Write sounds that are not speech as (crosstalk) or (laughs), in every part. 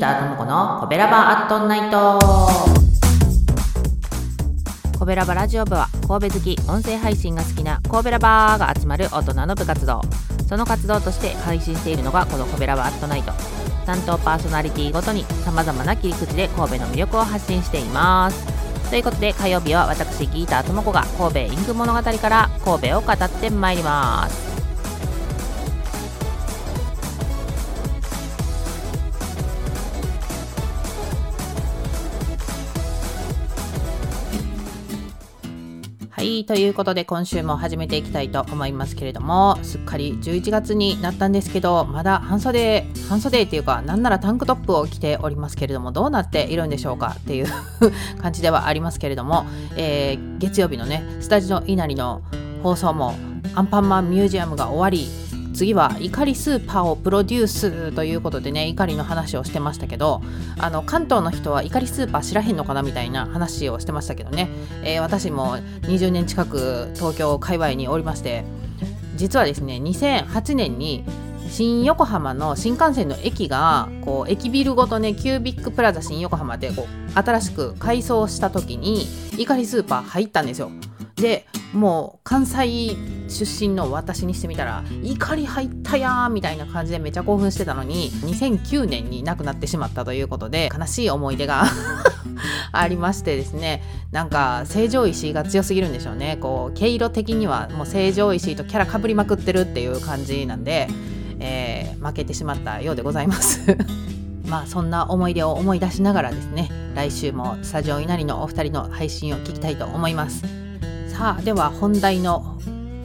ターともこのコベラバアットナイト。コベラバラジオ部は神戸好き音声配信が好きな神戸ラバーが集まる大人の部活動。その活動として配信しているのがこのコベラバアットナイト。担当パーソナリティごとにさまざまな切り口で神戸の魅力を発信しています。ということで火曜日は私ギーターともこが神戸インク物語から神戸を語ってまいります。はいということで今週も始めていきたいと思いますけれどもすっかり11月になったんですけどまだ半袖半袖っていうかなんならタンクトップを着ておりますけれどもどうなっているんでしょうかっていう (laughs) 感じではありますけれども、えー、月曜日のねスタジオ稲荷の放送もアンパンマンミュージアムが終わり次は怒りスーパーをプロデュースということでね怒りの話をしてましたけどあの関東の人は怒りスーパー知らへんのかなみたいな話をしてましたけどね、えー、私も20年近く東京界隈におりまして実はですね2008年に新横浜の新幹線の駅がこう駅ビルごとねキュービックプラザ新横浜でこう新しく改装した時に怒りスーパー入ったんですよ。でもう関西出身の私にしてみたら怒り入ったやーみたいな感じでめちゃ興奮してたのに2009年に亡くなってしまったということで悲しい思い出が (laughs) ありましてですね。なんか成城石井が強すぎるんでしょうね。こう毛色的にはもう成城石井とキャラかぶりまくってるっていう感じなんで、えー、負けてしまったようでございます。(laughs) まあそんな思い出を思い出しながらですね来週もスタジオ稲荷のお二人の配信を聞きたいと思います。さあでは本題の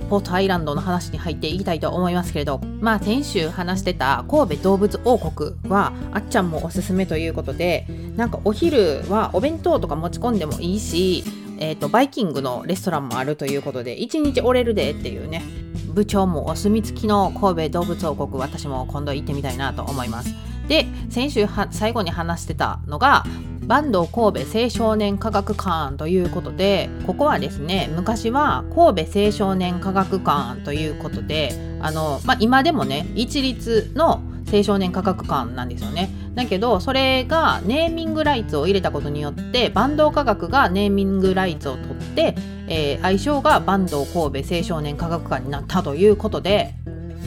ポートアイランドの話に入っていきたいと思いますけれど。まあ先週話してた神戸動物王国はあっちゃんもおすすめということでなんかお昼はお弁当とか持ち込んでもいいしえーと、バイキングのレストランもあるということで1日折れるでっていうね部長もお墨付きの神戸動物王国私も今度行ってみたいなと思います。で先週最後に話してたのが坂東神戸青少年科学館ということでここはですね昔は神戸青少年科学館ということであの、まあ、今でもね一律の青少年科学館なんですよね。だけどそれがネーミングライツを入れたことによって坂東科学がネーミングライツを取って、えー、愛称が坂東神戸青少年科学館になったということで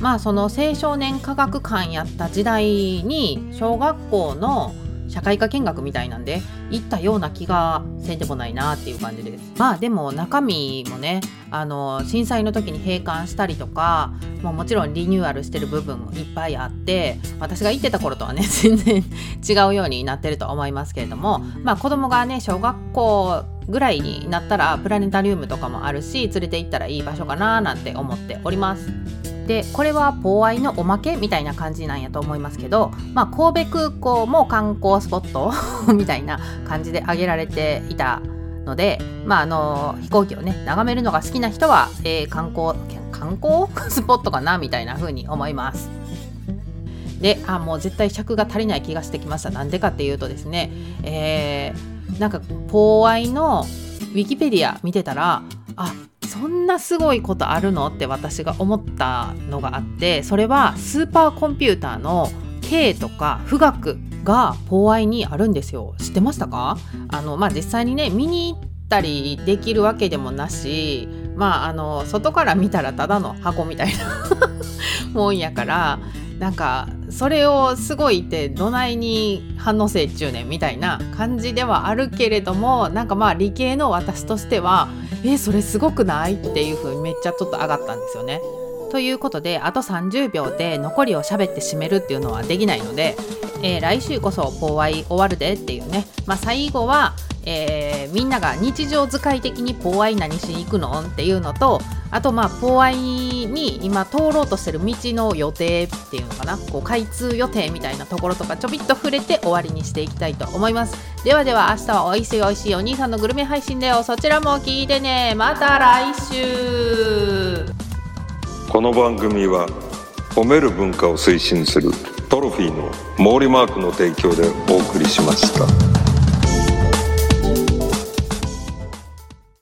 まあその青少年科学館やった時代に小学校の社会科見学みたいなんで行ったような気がせんでもないなっていう感じですまあでも中身もねあの震災の時に閉館したりとかももちろんリニューアルしてる部分もいっぱいあって私が行ってた頃とはね (laughs) 全然違うようになってると思いますけれどもまあ子供がね小学校ぐらいになったらプラネタリウムとかもあるし連れて行ったらいい場所かななんて思っております。でこれはポーアイのおまけみたいな感じなんやと思いますけど、まあ、神戸空港も観光スポット (laughs) みたいな感じで挙げられていたので、まあ、あの飛行機をね眺めるのが好きな人は、えー、観光観光？(laughs) スポットかなみたいな風に思います。であもう絶対尺が足りない気がしてきました。なんでかっていうとですね、えー、なんかポーアイのウィキペディア見てたらあそんなすごいことあるの？って私が思ったのがあってそれはスーパーコンピューターの K とか富岳がポーアイにあるんですよ。知ってましたか？あの、まあ、実際にね見に行ったりできるわけでもなしまああの外から見たらただの箱みたいな (laughs) もんやからなんかそれをすごいってどないに反応せいっちゅうねみたいな感じではあるけれどもなんかまあ理系の私としてはえそれすごくない？っていう風にめっちゃちょっと上がったんですよね。ということであと30秒で残りを喋って締めるっていうのはできないので、えー、来週こそポーアイ終わるでっていうね、まあ、最後は、えー、みんなが日常使い的にポーアイ何しに行くの？っていうのとあとまあポーアイに今通ろうとしてる道の予定っていうのかな？こう開通予定みたいなところとかちょびっと触れて終わりにしていきたいと思います。ではでは明日はおいしいおいしいお兄さんのグルメ配信だよそちらも聞いてね。また来週。この番組は褒める文化を推進するトロフィーの毛利マークの提供でお送りしました。